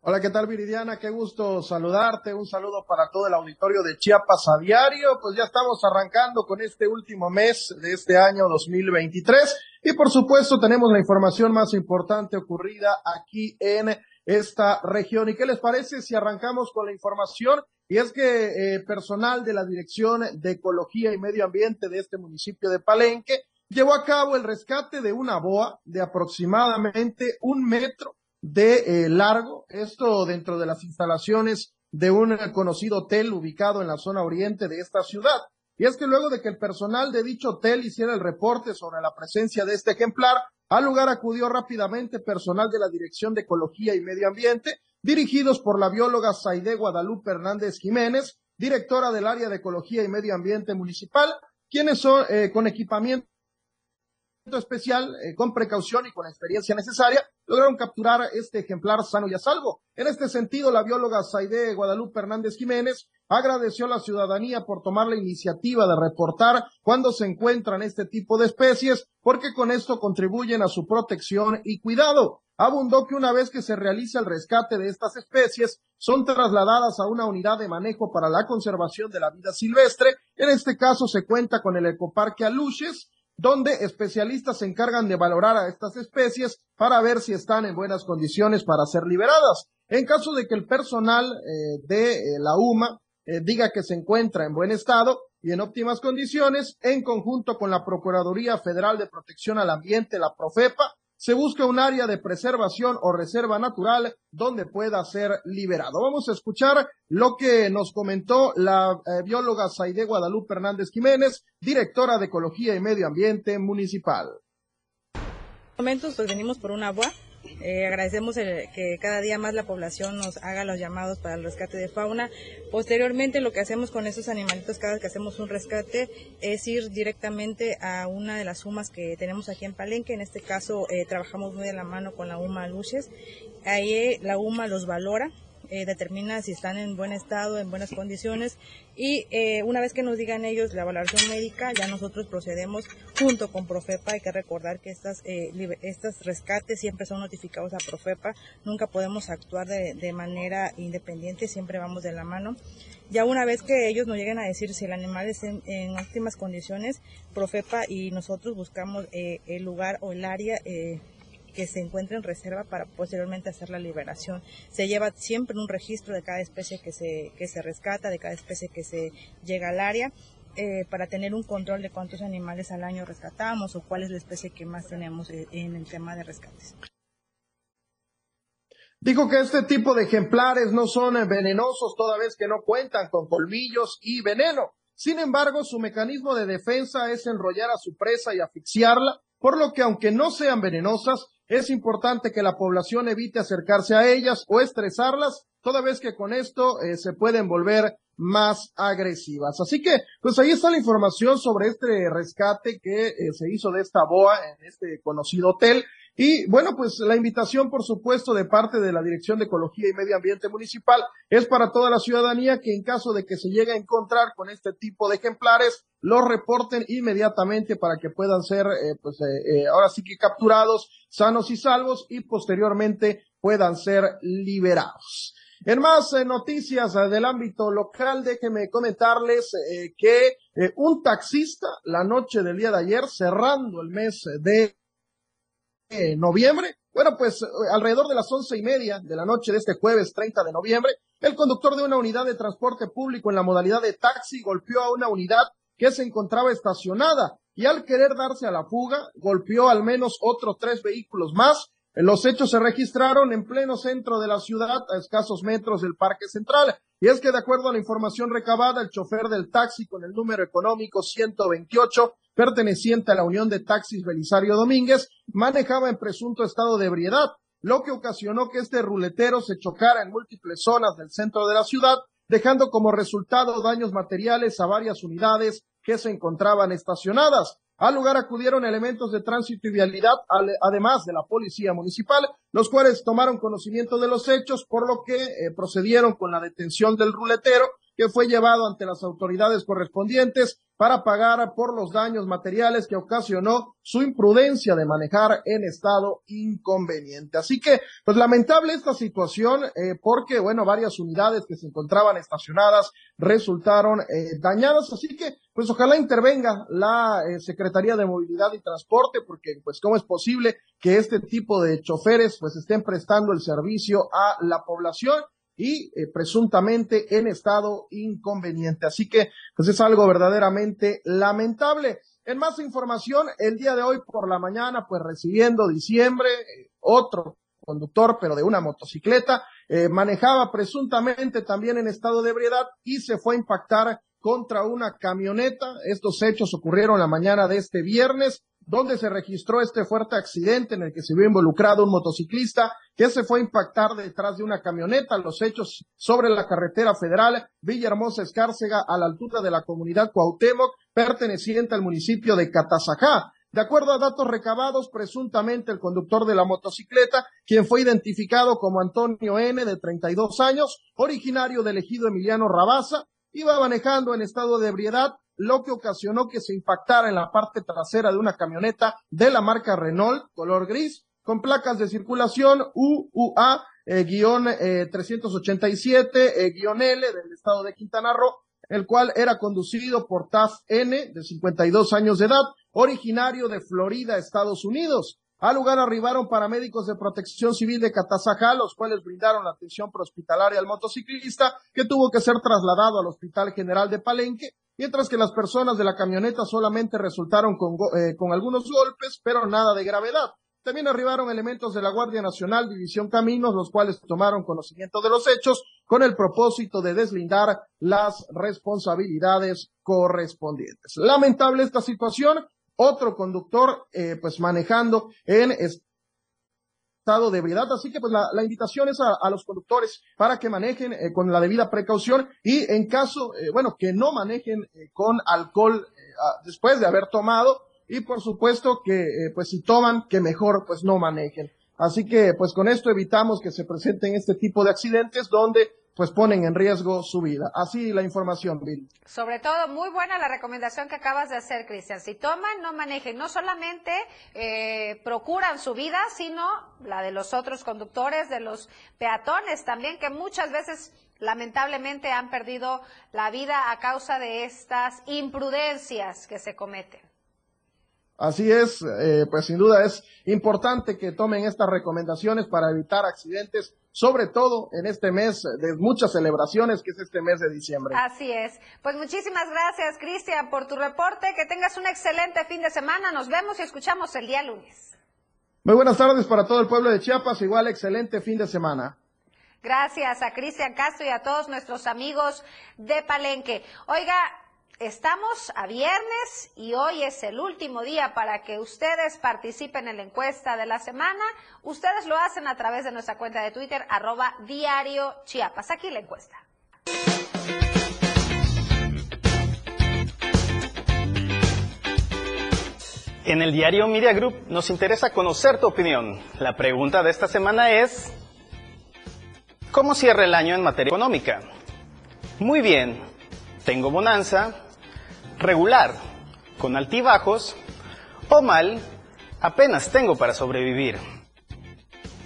Hola, ¿qué tal Viridiana? Qué gusto saludarte. Un saludo para todo el auditorio de Chiapas a diario. Pues ya estamos arrancando con este último mes de este año 2023 y por supuesto tenemos la información más importante ocurrida aquí en esta región. ¿Y qué les parece si arrancamos con la información? Y es que eh, personal de la Dirección de Ecología y Medio Ambiente de este municipio de Palenque llevó a cabo el rescate de una boa de aproximadamente un metro de eh, largo, esto dentro de las instalaciones de un conocido hotel ubicado en la zona oriente de esta ciudad. Y es que luego de que el personal de dicho hotel hiciera el reporte sobre la presencia de este ejemplar, al lugar acudió rápidamente personal de la Dirección de Ecología y Medio Ambiente, dirigidos por la bióloga Saide Guadalupe Hernández Jiménez, directora del área de Ecología y Medio Ambiente Municipal, quienes son eh, con equipamiento especial, eh, con precaución y con experiencia necesaria, lograron capturar este ejemplar sano y a salvo. En este sentido, la bióloga Saide Guadalupe Hernández Jiménez agradeció a la ciudadanía por tomar la iniciativa de reportar cuando se encuentran este tipo de especies, porque con esto contribuyen a su protección y cuidado. Abundó que una vez que se realiza el rescate de estas especies, son trasladadas a una unidad de manejo para la conservación de la vida silvestre. En este caso se cuenta con el Ecoparque Aluches, donde especialistas se encargan de valorar a estas especies para ver si están en buenas condiciones para ser liberadas. En caso de que el personal eh, de eh, la UMA eh, diga que se encuentra en buen estado y en óptimas condiciones, en conjunto con la Procuraduría Federal de Protección al Ambiente, la Profepa, se busca un área de preservación o reserva natural donde pueda ser liberado. Vamos a escuchar lo que nos comentó la eh, bióloga Saide Guadalupe Hernández Jiménez, directora de Ecología y Medio Ambiente Municipal. En momentos pues venimos por un agua eh, agradecemos que cada día más la población nos haga los llamados para el rescate de fauna. Posteriormente, lo que hacemos con esos animalitos cada vez que hacemos un rescate es ir directamente a una de las sumas que tenemos aquí en Palenque. En este caso, eh, trabajamos muy de la mano con la UMA Luches. Ahí la UMA los valora, eh, determina si están en buen estado, en buenas condiciones y eh, una vez que nos digan ellos la valoración médica, ya nosotros procedemos junto con Profepa. Hay que recordar que estas, eh, estos rescates siempre son notificados a Profepa, nunca podemos actuar de, de manera independiente, siempre vamos de la mano. Ya una vez que ellos nos lleguen a decir si el animal está en, óptimas condiciones, Profepa y nosotros buscamos el lugar o el área que se encuentre en reserva para posteriormente hacer la liberación. Se lleva siempre un registro de cada especie que se, que se rescata, de cada especie que se llega al área. Eh, para tener un control de cuántos animales al año rescatamos o cuál es la especie que más tenemos eh, en el tema de rescates. Dijo que este tipo de ejemplares no son venenosos toda vez que no cuentan con colmillos y veneno. Sin embargo, su mecanismo de defensa es enrollar a su presa y asfixiarla, por lo que aunque no sean venenosas, es importante que la población evite acercarse a ellas o estresarlas, toda vez que con esto eh, se pueden volver más agresivas. Así que, pues ahí está la información sobre este rescate que eh, se hizo de esta boa en este conocido hotel. Y bueno, pues la invitación, por supuesto, de parte de la Dirección de Ecología y Medio Ambiente Municipal es para toda la ciudadanía que en caso de que se llegue a encontrar con este tipo de ejemplares, los reporten inmediatamente para que puedan ser, eh, pues eh, eh, ahora sí que capturados, sanos y salvos y posteriormente puedan ser liberados. En más noticias del ámbito local, déjenme comentarles que un taxista la noche del día de ayer, cerrando el mes de noviembre. Bueno, pues eh, alrededor de las once y media de la noche de este jueves 30 de noviembre, el conductor de una unidad de transporte público en la modalidad de taxi golpeó a una unidad que se encontraba estacionada y al querer darse a la fuga, golpeó al menos otros tres vehículos más. Los hechos se registraron en pleno centro de la ciudad, a escasos metros del Parque Central. Y es que de acuerdo a la información recabada, el chofer del taxi con el número económico 128 perteneciente a la Unión de Taxis Belisario Domínguez, manejaba en presunto estado de ebriedad, lo que ocasionó que este ruletero se chocara en múltiples zonas del centro de la ciudad, dejando como resultado daños materiales a varias unidades que se encontraban estacionadas. Al lugar acudieron elementos de tránsito y vialidad, además de la policía municipal, los cuales tomaron conocimiento de los hechos, por lo que eh, procedieron con la detención del ruletero, que fue llevado ante las autoridades correspondientes para pagar por los daños materiales que ocasionó su imprudencia de manejar en estado inconveniente. Así que, pues lamentable esta situación, eh, porque, bueno, varias unidades que se encontraban estacionadas resultaron eh, dañadas. Así que, pues ojalá intervenga la eh, Secretaría de Movilidad y Transporte, porque, pues, ¿cómo es posible que este tipo de choferes, pues, estén prestando el servicio a la población? Y eh, presuntamente en estado inconveniente. Así que, pues es algo verdaderamente lamentable. En más información, el día de hoy por la mañana, pues recibiendo diciembre, eh, otro conductor, pero de una motocicleta, eh, manejaba presuntamente también en estado de ebriedad y se fue a impactar contra una camioneta. Estos hechos ocurrieron la mañana de este viernes donde se registró este fuerte accidente en el que se vio involucrado un motociclista que se fue a impactar detrás de una camioneta. Los hechos sobre la carretera federal Villahermosa Escárcega a la altura de la comunidad Cuauhtémoc, perteneciente al municipio de Catazajá. De acuerdo a datos recabados, presuntamente el conductor de la motocicleta, quien fue identificado como Antonio N., de 32 años, originario del ejido Emiliano Rabaza, iba manejando en estado de ebriedad lo que ocasionó que se impactara en la parte trasera de una camioneta de la marca Renault, color gris, con placas de circulación UUA, eh, guion 387, eh, eh, del estado de Quintana Roo, el cual era conducido por Taf N, de 52 años de edad, originario de Florida, Estados Unidos. Al lugar arribaron paramédicos de protección civil de Catazajá, los cuales brindaron la atención prehospitalaria al motociclista, que tuvo que ser trasladado al Hospital General de Palenque, mientras que las personas de la camioneta solamente resultaron con, eh, con algunos golpes, pero nada de gravedad. También arribaron elementos de la Guardia Nacional, División Caminos, los cuales tomaron conocimiento de los hechos con el propósito de deslindar las responsabilidades correspondientes. Lamentable esta situación, otro conductor eh, pues manejando en estado de ebriedad. Así que pues la, la invitación es a, a, los conductores para que manejen eh, con la debida precaución y en caso, eh, bueno, que no manejen eh, con alcohol después de haber tomado y por supuesto que pues si toman, que mejor pues no manejen. Así que pues con esto evitamos que se presenten este tipo de accidentes donde pues ponen en riesgo su vida. Así la información, Bill. Sobre todo, muy buena la recomendación que acabas de hacer, Cristian. Si toman, no manejen. No solamente eh, procuran su vida, sino la de los otros conductores, de los peatones también, que muchas veces lamentablemente han perdido la vida a causa de estas imprudencias que se cometen. Así es, eh, pues sin duda es importante que tomen estas recomendaciones para evitar accidentes, sobre todo en este mes de muchas celebraciones, que es este mes de diciembre. Así es. Pues muchísimas gracias, Cristian, por tu reporte. Que tengas un excelente fin de semana. Nos vemos y escuchamos el día lunes. Muy buenas tardes para todo el pueblo de Chiapas. Igual excelente fin de semana. Gracias a Cristian Castro y a todos nuestros amigos de Palenque. Oiga, Estamos a viernes y hoy es el último día para que ustedes participen en la encuesta de la semana. Ustedes lo hacen a través de nuestra cuenta de Twitter, arroba diario Chiapas. Aquí la encuesta. En el diario Media Group nos interesa conocer tu opinión. La pregunta de esta semana es, ¿cómo cierra el año en materia económica? Muy bien, tengo bonanza, regular, con altibajos, o mal, apenas tengo para sobrevivir.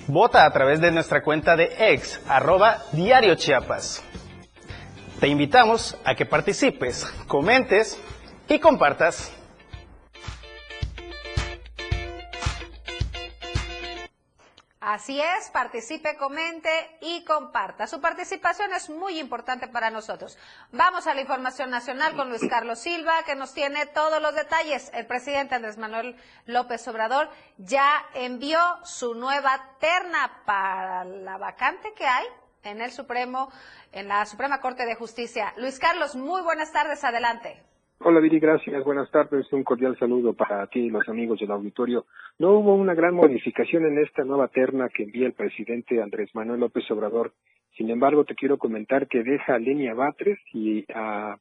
Vota a través de nuestra cuenta de ex, arroba diario Chiapas. Te invitamos a que participes, comentes y compartas. Así es, participe, comente y comparta. Su participación es muy importante para nosotros. Vamos a la información nacional con Luis Carlos Silva, que nos tiene todos los detalles. El presidente Andrés Manuel López Obrador ya envió su nueva terna para la vacante que hay en el Supremo, en la Suprema Corte de Justicia. Luis Carlos, muy buenas tardes, adelante. Hola Viri, gracias. Buenas tardes. Un cordial saludo para ti y los amigos del auditorio. No hubo una gran modificación en esta nueva terna que envía el presidente Andrés Manuel López Obrador. Sin embargo, te quiero comentar que deja a Lenia Batres y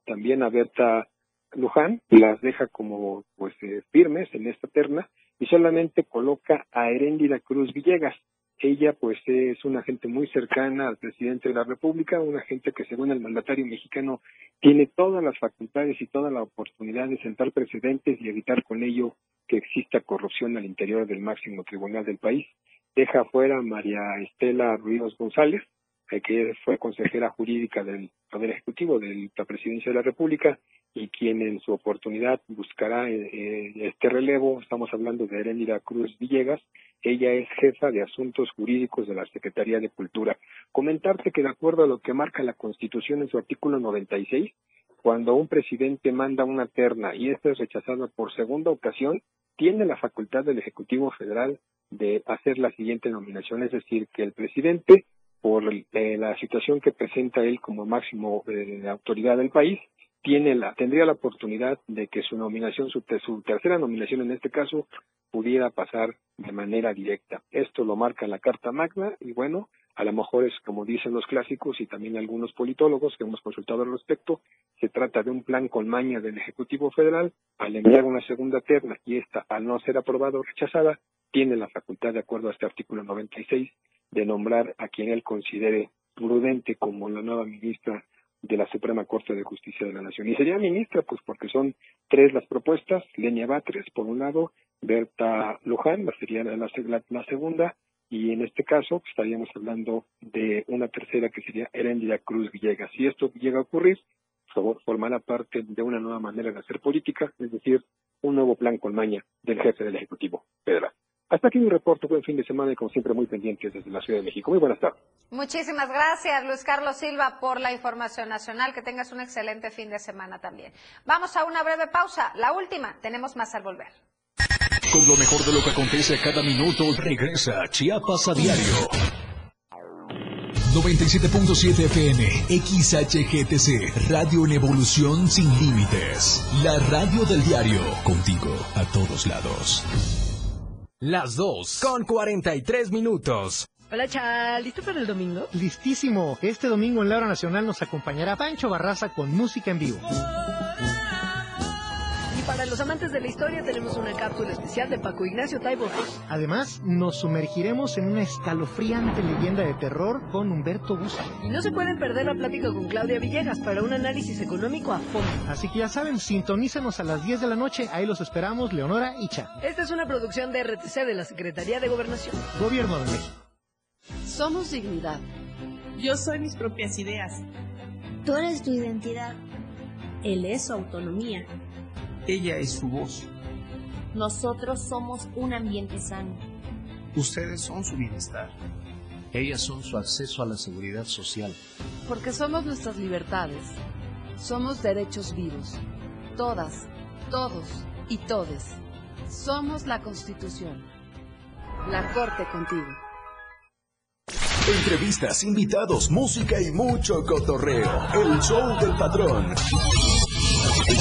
también a Berta Luján, las deja como pues eh, firmes en esta terna y solamente coloca a Heréndira Cruz Villegas. Ella pues es una gente muy cercana al presidente de la República, una gente que según el mandatario mexicano tiene todas las facultades y toda la oportunidad de sentar precedentes y evitar con ello que exista corrupción al interior del máximo tribunal del país. Deja fuera a María Estela Ruiz González, eh, que fue consejera jurídica del Poder Ejecutivo de la Presidencia de la República y quien en su oportunidad buscará eh, eh, este relevo. Estamos hablando de Erendira Cruz Villegas. Ella es jefa de asuntos jurídicos de la Secretaría de Cultura. Comentarte que de acuerdo a lo que marca la Constitución en su artículo 96, cuando un presidente manda una terna y esta es rechazada por segunda ocasión, tiene la facultad del Ejecutivo Federal de hacer la siguiente nominación, es decir, que el presidente, por eh, la situación que presenta él como máximo autoridad del país, tiene la, tendría la oportunidad de que su nominación, su, tercera nominación en este caso, pudiera pasar de manera directa. Esto lo marca la Carta Magna y bueno, a lo mejor es como dicen los clásicos y también algunos politólogos que hemos consultado al respecto, se trata de un plan con maña del Ejecutivo Federal al enviar una segunda terna y esta, al no ser aprobada o rechazada, tiene la facultad, de acuerdo a este artículo 96, de nombrar a quien él considere prudente como la nueva ministra de la Suprema Corte de Justicia de la Nación. Y sería ministra, pues porque son tres las propuestas, Lenia Batres, por un lado, Berta Luján, la sería la, la, segunda, y en este caso pues, estaríamos hablando de una tercera que sería Herendia Cruz Villegas. Si esto llega a ocurrir, formará parte de una nueva manera de hacer política, es decir, un nuevo plan con maña del jefe del Ejecutivo federal. Hasta aquí mi reporte, buen fin de semana y como siempre muy pendientes desde la Ciudad de México. Muy buenas tardes. Muchísimas gracias, Luis Carlos Silva, por la información nacional. Que tengas un excelente fin de semana también. Vamos a una breve pausa, la última. Tenemos más al volver. Con lo mejor de lo que acontece cada minuto, regresa Chiapas a diario. 97.7 FM, XHGTC, Radio en Evolución Sin Límites. La radio del diario, contigo a todos lados. Las 2 con 43 minutos. Hola, Chal, ¿listo para el domingo? Listísimo. Este domingo en la hora nacional nos acompañará Pancho Barraza con música en vivo. Los amantes de la historia tenemos una cápsula especial de Paco Ignacio Taibo. Además, nos sumergiremos en una escalofriante leyenda de terror con Humberto Busa. Y no se pueden perder la plática con Claudia Villegas para un análisis económico a fondo. Así que ya saben, sintonícenos a las 10 de la noche. Ahí los esperamos, Leonora y Cha. Esta es una producción de RTC de la Secretaría de Gobernación. Gobierno de México. Somos dignidad. Yo soy mis propias ideas. Tú eres tu identidad. Él es su autonomía. Ella es su voz. Nosotros somos un ambiente sano. Ustedes son su bienestar. Ellas son su acceso a la seguridad social. Porque somos nuestras libertades. Somos derechos vivos. Todas, todos y todes. Somos la Constitución. La Corte contigo. Entrevistas, invitados, música y mucho cotorreo. El show del patrón.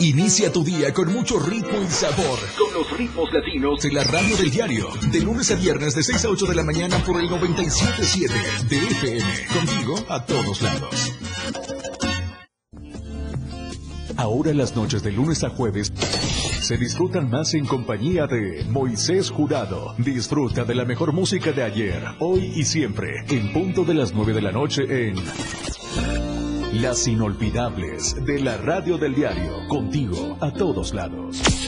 Inicia tu día con mucho ritmo y sabor. Con los ritmos latinos de la radio del diario. De lunes a viernes de 6 a 8 de la mañana por el 97.7 de FM. Contigo a todos lados. Ahora las noches de lunes a jueves se disfrutan más en compañía de Moisés Jurado. Disfruta de la mejor música de ayer, hoy y siempre, en punto de las 9 de la noche en Las Inolvidables de la Radio del Diario. Contigo a todos lados.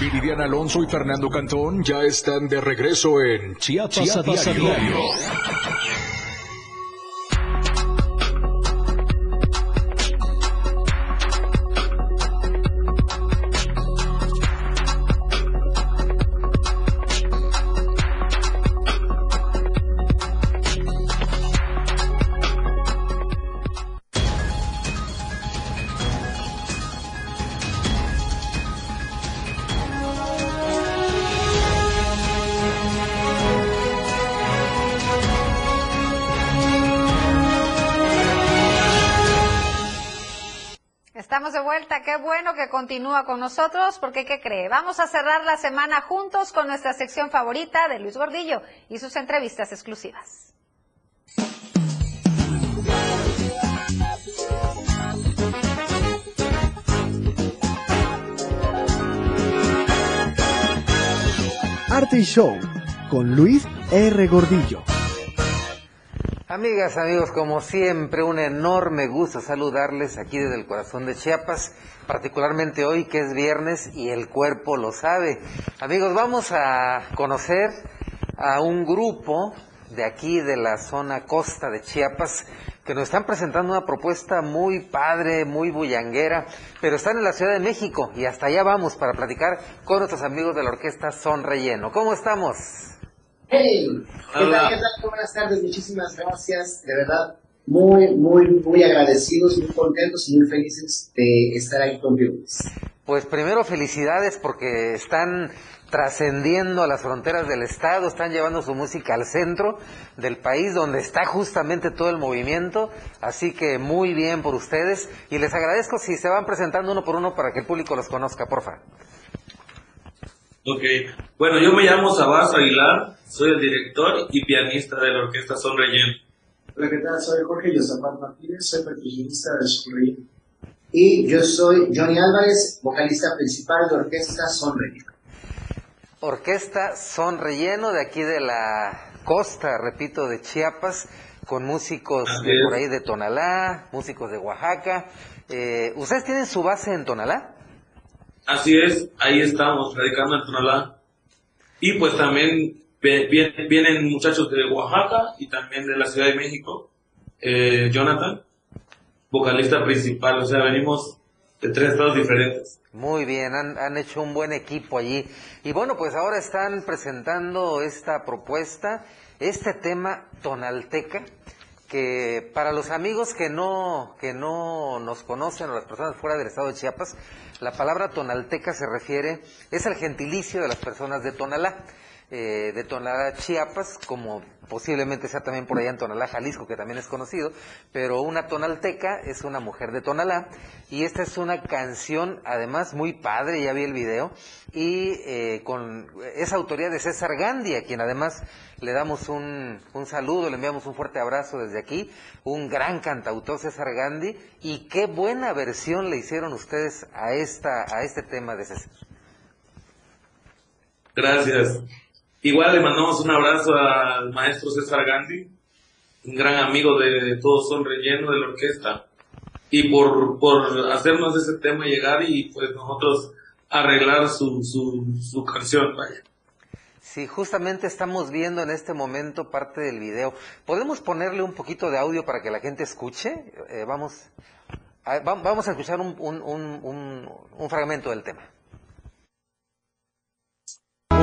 Viridiana Alonso y Fernando Cantón ya están de regreso en Chiapas, Chiapas a a diario. Continúa con nosotros, porque ¿qué cree? Vamos a cerrar la semana juntos con nuestra sección favorita de Luis Gordillo y sus entrevistas exclusivas. Arte y Show con Luis R. Gordillo. Amigas, amigos, como siempre, un enorme gusto saludarles aquí desde el corazón de Chiapas, particularmente hoy que es viernes y el cuerpo lo sabe. Amigos, vamos a conocer a un grupo de aquí de la zona costa de Chiapas que nos están presentando una propuesta muy padre, muy bullanguera, pero están en la Ciudad de México y hasta allá vamos para platicar con nuestros amigos de la orquesta Son Relleno. ¿Cómo estamos? Hey, ¿qué tal? ¿Qué tal? Buenas tardes, muchísimas gracias. De verdad, muy, muy, muy agradecidos, muy contentos y muy felices de estar ahí con ustedes. Pues primero felicidades porque están trascendiendo a las fronteras del estado, están llevando su música al centro del país donde está justamente todo el movimiento, así que muy bien por ustedes y les agradezco si se van presentando uno por uno para que el público los conozca, porfa. Ok, bueno, yo me llamo Sabas Aguilar, soy el director y pianista de la orquesta Son Relleno. Hola, ¿qué tal? Soy Jorge Yosafat Martínez, soy percusionista de Sonreír. Y yo soy Johnny Álvarez, vocalista principal de Orquesta Sonreír. Orquesta Son Relleno de aquí de la costa, repito, de Chiapas, con músicos de por ahí de Tonalá, músicos de Oaxaca. Eh, ¿Ustedes tienen su base en Tonalá? Así es, ahí estamos, radicando en Tonalá. Y pues también vienen muchachos de Oaxaca y también de la Ciudad de México. Eh, Jonathan, vocalista principal, o sea, venimos de tres estados diferentes. Muy bien, han, han hecho un buen equipo allí. Y bueno, pues ahora están presentando esta propuesta, este tema tonalteca, que para los amigos que no, que no nos conocen o las personas fuera del estado de Chiapas, la palabra tonalteca se refiere, es el gentilicio de las personas de Tonalá. eh, de Tonalá, Chiapas, como posiblemente sea también por allá en Tonalá, Jalisco, que también es conocido, pero una tonalteca es una mujer de Tonalá, y esta es una canción, además, muy padre, ya vi el video, y eh, con esa autoría de César Gandhi, a quien además le damos un, un saludo, le enviamos un fuerte abrazo desde aquí, un gran cantautor César Gandhi, y qué buena versión le hicieron ustedes a, esta, a este tema de César. Gracias. Igual le mandamos un abrazo al maestro César Gandhi, un gran amigo de Todos son relleno de la orquesta, y por, por hacernos ese tema llegar y pues nosotros arreglar su, su, su canción, vaya. Sí, justamente estamos viendo en este momento parte del video. ¿Podemos ponerle un poquito de audio para que la gente escuche? Eh, vamos, a, vamos a escuchar un, un, un, un fragmento del tema.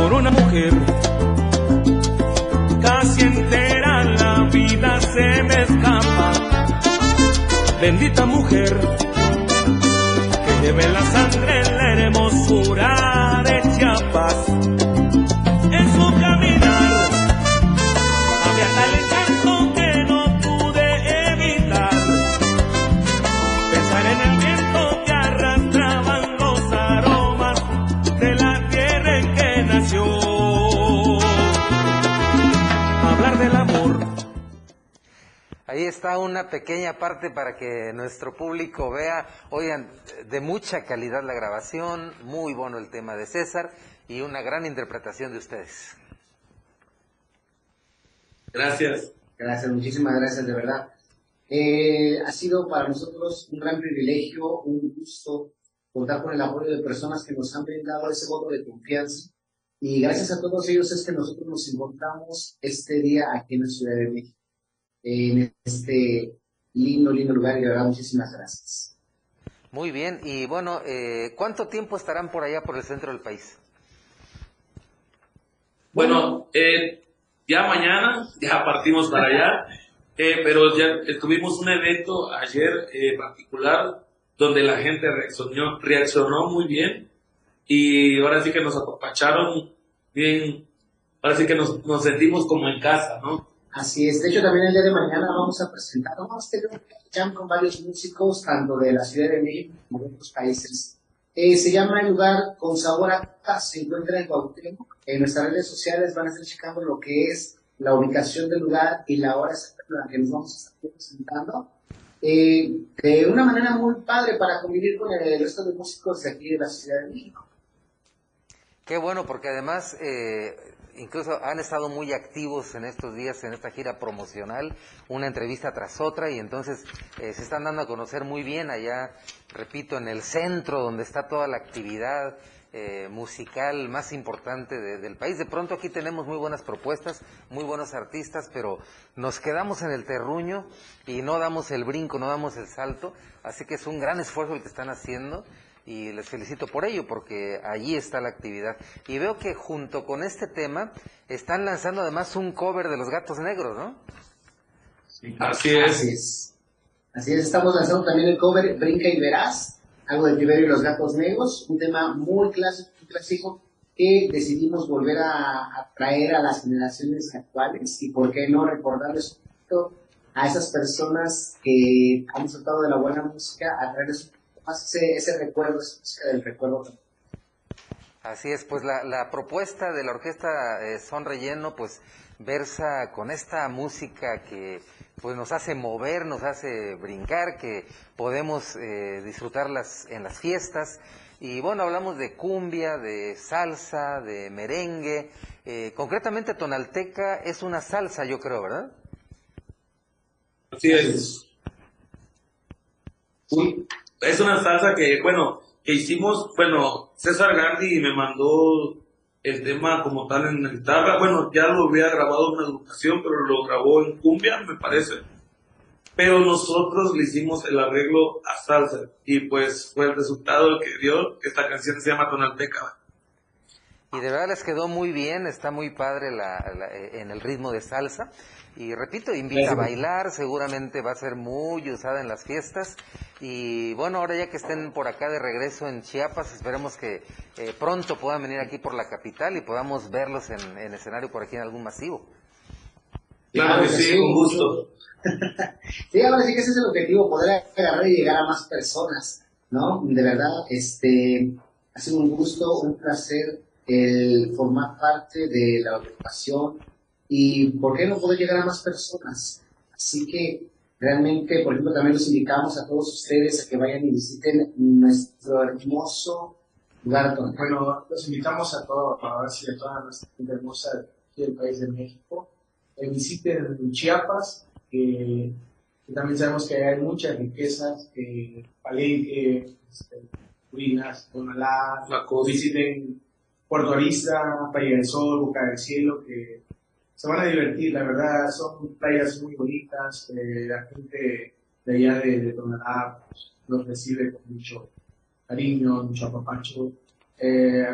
Por una mujer casi entera la vida se me escapa. Bendita mujer que lleve la sangre en la hermosura de Ahí está una pequeña parte para que nuestro público vea, oigan, de mucha calidad la grabación, muy bueno el tema de César y una gran interpretación de ustedes. Gracias. Gracias, muchísimas gracias, de verdad. Eh, ha sido para nosotros un gran privilegio, un gusto contar con el apoyo de personas que nos han brindado ese voto de confianza. Y gracias a todos ellos es que nosotros nos encontramos este día aquí en la Ciudad de México, en este lindo, lindo lugar. Y de verdad, muchísimas gracias. Muy bien, y bueno, eh, ¿cuánto tiempo estarán por allá, por el centro del país? Bueno, eh, ya mañana, ya partimos para allá, eh, pero ya tuvimos un evento ayer eh, particular donde la gente reaccionó, reaccionó muy bien y ahora sí que nos apapacharon bien, ahora sí que nos, nos sentimos como en casa, ¿no? Así es, de hecho también el día de mañana vamos a presentar, vamos a tener un jam con varios músicos, tanto de la Ciudad de México como de otros países. Eh, se llama el lugar Con Sabor a Paz, se encuentra en Cuauhtémoc. En nuestras redes sociales van a estar checando lo que es la ubicación del lugar y la hora exacta en la que nos vamos a estar presentando. Eh, de una manera muy padre para convivir con el resto de músicos de aquí de la Ciudad de México. Qué bueno, porque además eh, incluso han estado muy activos en estos días en esta gira promocional, una entrevista tras otra, y entonces eh, se están dando a conocer muy bien allá, repito, en el centro donde está toda la actividad eh, musical más importante de- del país. De pronto aquí tenemos muy buenas propuestas, muy buenos artistas, pero nos quedamos en el terruño y no damos el brinco, no damos el salto, así que es un gran esfuerzo el que están haciendo y les felicito por ello porque allí está la actividad. Y veo que junto con este tema están lanzando además un cover de los gatos negros, ¿no? Así es. Así es. Así es, estamos lanzando también el cover Brinca y Verás, algo de Tiberio y los Gatos Negros, un tema muy clásico, muy clásico que decidimos volver a, a traer a las generaciones actuales y por qué no recordarles un poquito a esas personas que han disfrutado de la buena música, a traerles un más ese, ese recuerdo, esa música del recuerdo. Así es, pues la, la propuesta de la orquesta eh, Son Relleno, pues versa con esta música que pues nos hace mover, nos hace brincar, que podemos eh, disfrutarlas en las fiestas. Y bueno, hablamos de cumbia, de salsa, de merengue. Eh, concretamente Tonalteca es una salsa, yo creo, ¿verdad? Así es. Un- es una salsa que, bueno, que hicimos, bueno, César Gandhi me mandó el tema como tal en la guitarra. Bueno, ya lo había grabado en una educación, pero lo grabó en cumbia, me parece. Pero nosotros le hicimos el arreglo a salsa y pues fue el resultado que dio esta canción se llama Tonalteca. Y de verdad les quedó muy bien, está muy padre la- eh, en el ritmo de salsa. Y repito, invita a bailar, seguramente va a ser muy usada en las fiestas. Y bueno, ahora ya que estén por acá de regreso en Chiapas, esperemos que eh, pronto puedan venir aquí por la capital y podamos verlos en, en escenario por aquí en algún masivo. Claro que sí, con gusto. Sí, ahora sí que ese es el objetivo, poder agarrar y llegar a más personas, ¿no? De verdad, este, ha sido un gusto, un placer el formar parte de la agrupación y por qué no poder llegar a más personas. Así que realmente, por ejemplo, también los invitamos a todos ustedes a que vayan y visiten nuestro hermoso lugar. Bueno, los invitamos a todos, a ver si a toda nuestra gente hermosa del país de México, eh, visiten Chiapas, que, que también sabemos que hay muchas riquezas, eh, Palenque, este, Ruinas, Tonalá, visiten Puerto Arista, Playa del Sol, Boca del Cielo, que se van a divertir, la verdad, son playas muy bonitas, eh, la gente de allá de, de Tonalá pues, los recibe con mucho cariño, mucho apapacho. Eh,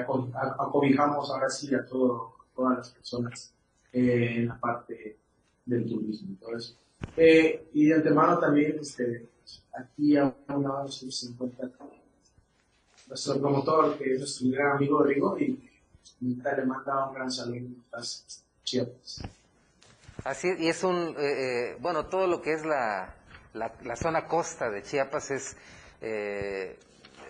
acobijamos ahora sí a todo, todas las personas eh, en la parte del turismo y eso. Eh, y de antemano también, este, aquí a un lado se encuentra nuestro promotor, que es nuestro gran amigo Rigo, y le manda un gran saludo las Chiapas. Así y es un, eh, eh, bueno, todo lo que es la, la, zona costa de Chiapas es eh,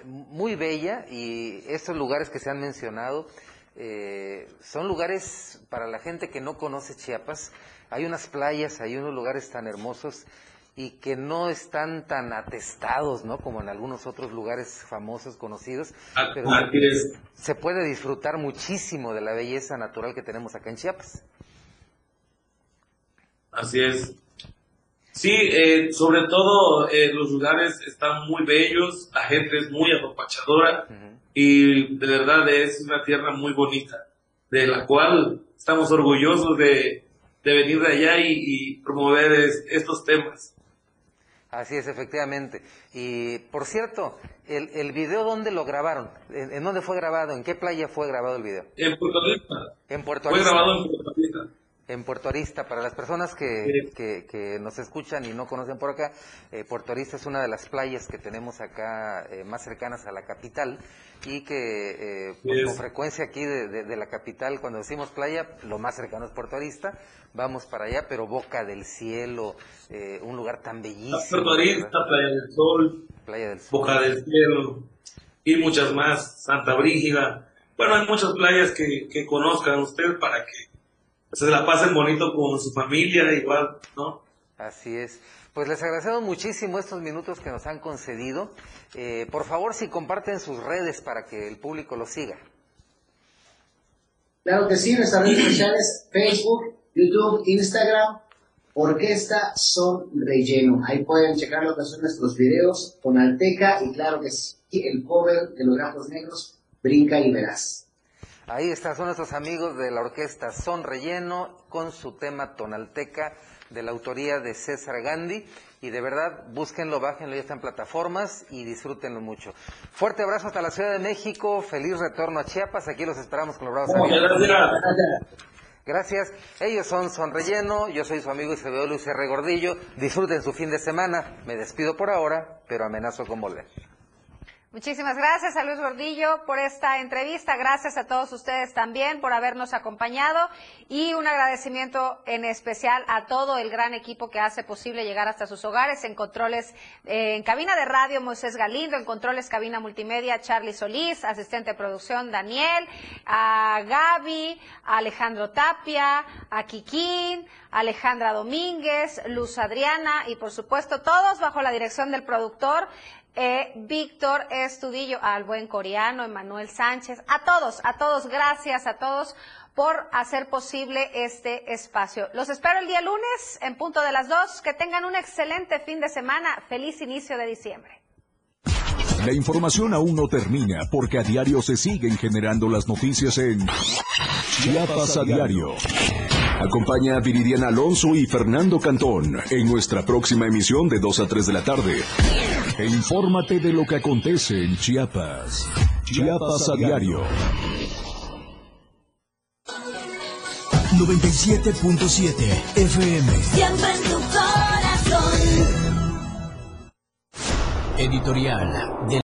muy bella y estos lugares que se han mencionado eh, son lugares para la gente que no conoce Chiapas. Hay unas playas, hay unos lugares tan hermosos y que no están tan atestados, ¿no? Como en algunos otros lugares famosos, conocidos. Pero Así es. se puede disfrutar muchísimo de la belleza natural que tenemos acá en Chiapas. Así es. Sí, eh, sobre todo eh, los lugares están muy bellos, la gente es muy apapachadora y de verdad es una tierra muy bonita, de la cual estamos orgullosos de, de venir de allá y, y promover es- estos temas. Así es, efectivamente. Y por cierto, el, el video, ¿dónde lo grabaron? ¿En, en dónde fue grabado? ¿En qué playa fue grabado el video? En Puerto Rico. En Puerto Fue Arista. grabado en Puerto Rico. En Puerto Arista, para las personas que, que, que nos escuchan y no conocen por acá, eh, Puerto Arista es una de las playas que tenemos acá eh, más cercanas a la capital y que eh, con- Yes. con frecuencia aquí de, de- de la capital, cuando decimos playa, lo más cercano es Puerto Arista, vamos para allá, pero Boca del Cielo, eh, un lugar tan bellísimo. Puerto Arista, Playa del Sol, Playa del Sol. Boca del Cielo y muchas más, Santa Brígida. Bueno, hay muchas playas que, que conozcan usted para que se la pasen bonito con su familia, igual, ¿no? Así es. Pues les agradecemos muchísimo estos minutos que nos han concedido. Eh, por favor, si comparten sus redes para que el público los siga. Claro que sí, nuestras redes sociales, Facebook, YouTube, Instagram, Orquesta Son Relleno. Ahí pueden checar lo que son nuestros videos con Alteca y claro que sí, el cover de los Gatos Negros, Brinca y Verás. Ahí están, son nuestros amigos de la orquesta Son Relleno con su tema Tonalteca de la autoría de César Gandhi. Y de verdad, búsquenlo, bájenlo, ya está en plataformas y disfrútenlo mucho. Fuerte abrazo hasta la Ciudad de México, feliz retorno a Chiapas, aquí los esperamos con los Muchas amigos. gracias. Ellos son Son Relleno, yo soy su amigo Isabel Luis R. Gordillo. Disfruten su fin de semana. Me despido por ahora, pero amenazo con volver. Muchísimas gracias a Luis Gordillo por esta entrevista. Gracias a todos ustedes también por habernos acompañado y un agradecimiento en especial a todo el gran equipo que hace posible llegar hasta sus hogares. En controles, eh, en cabina de radio, Moisés Galindo, en controles cabina multimedia, Charlie Solís, asistente de producción, Daniel, a Gaby, a Alejandro Tapia, a Kikín, Alejandra Domínguez, Luz Adriana y por supuesto todos bajo la dirección del productor eh, Víctor Estudillo, al buen coreano, Emanuel Sánchez, a todos, a todos, gracias a todos por hacer posible este espacio. Los espero el día lunes en punto de las dos. Que tengan un excelente fin de semana. Feliz inicio de diciembre. La información aún no termina porque a diario se siguen generando las noticias en Chiapas a diario. Acompaña a Viridiana Alonso y Fernando Cantón en nuestra próxima emisión de 2 a 3 de la tarde. E infórmate de lo que acontece en Chiapas. Chiapas a diario. 97.7 FM. Siempre Editorial de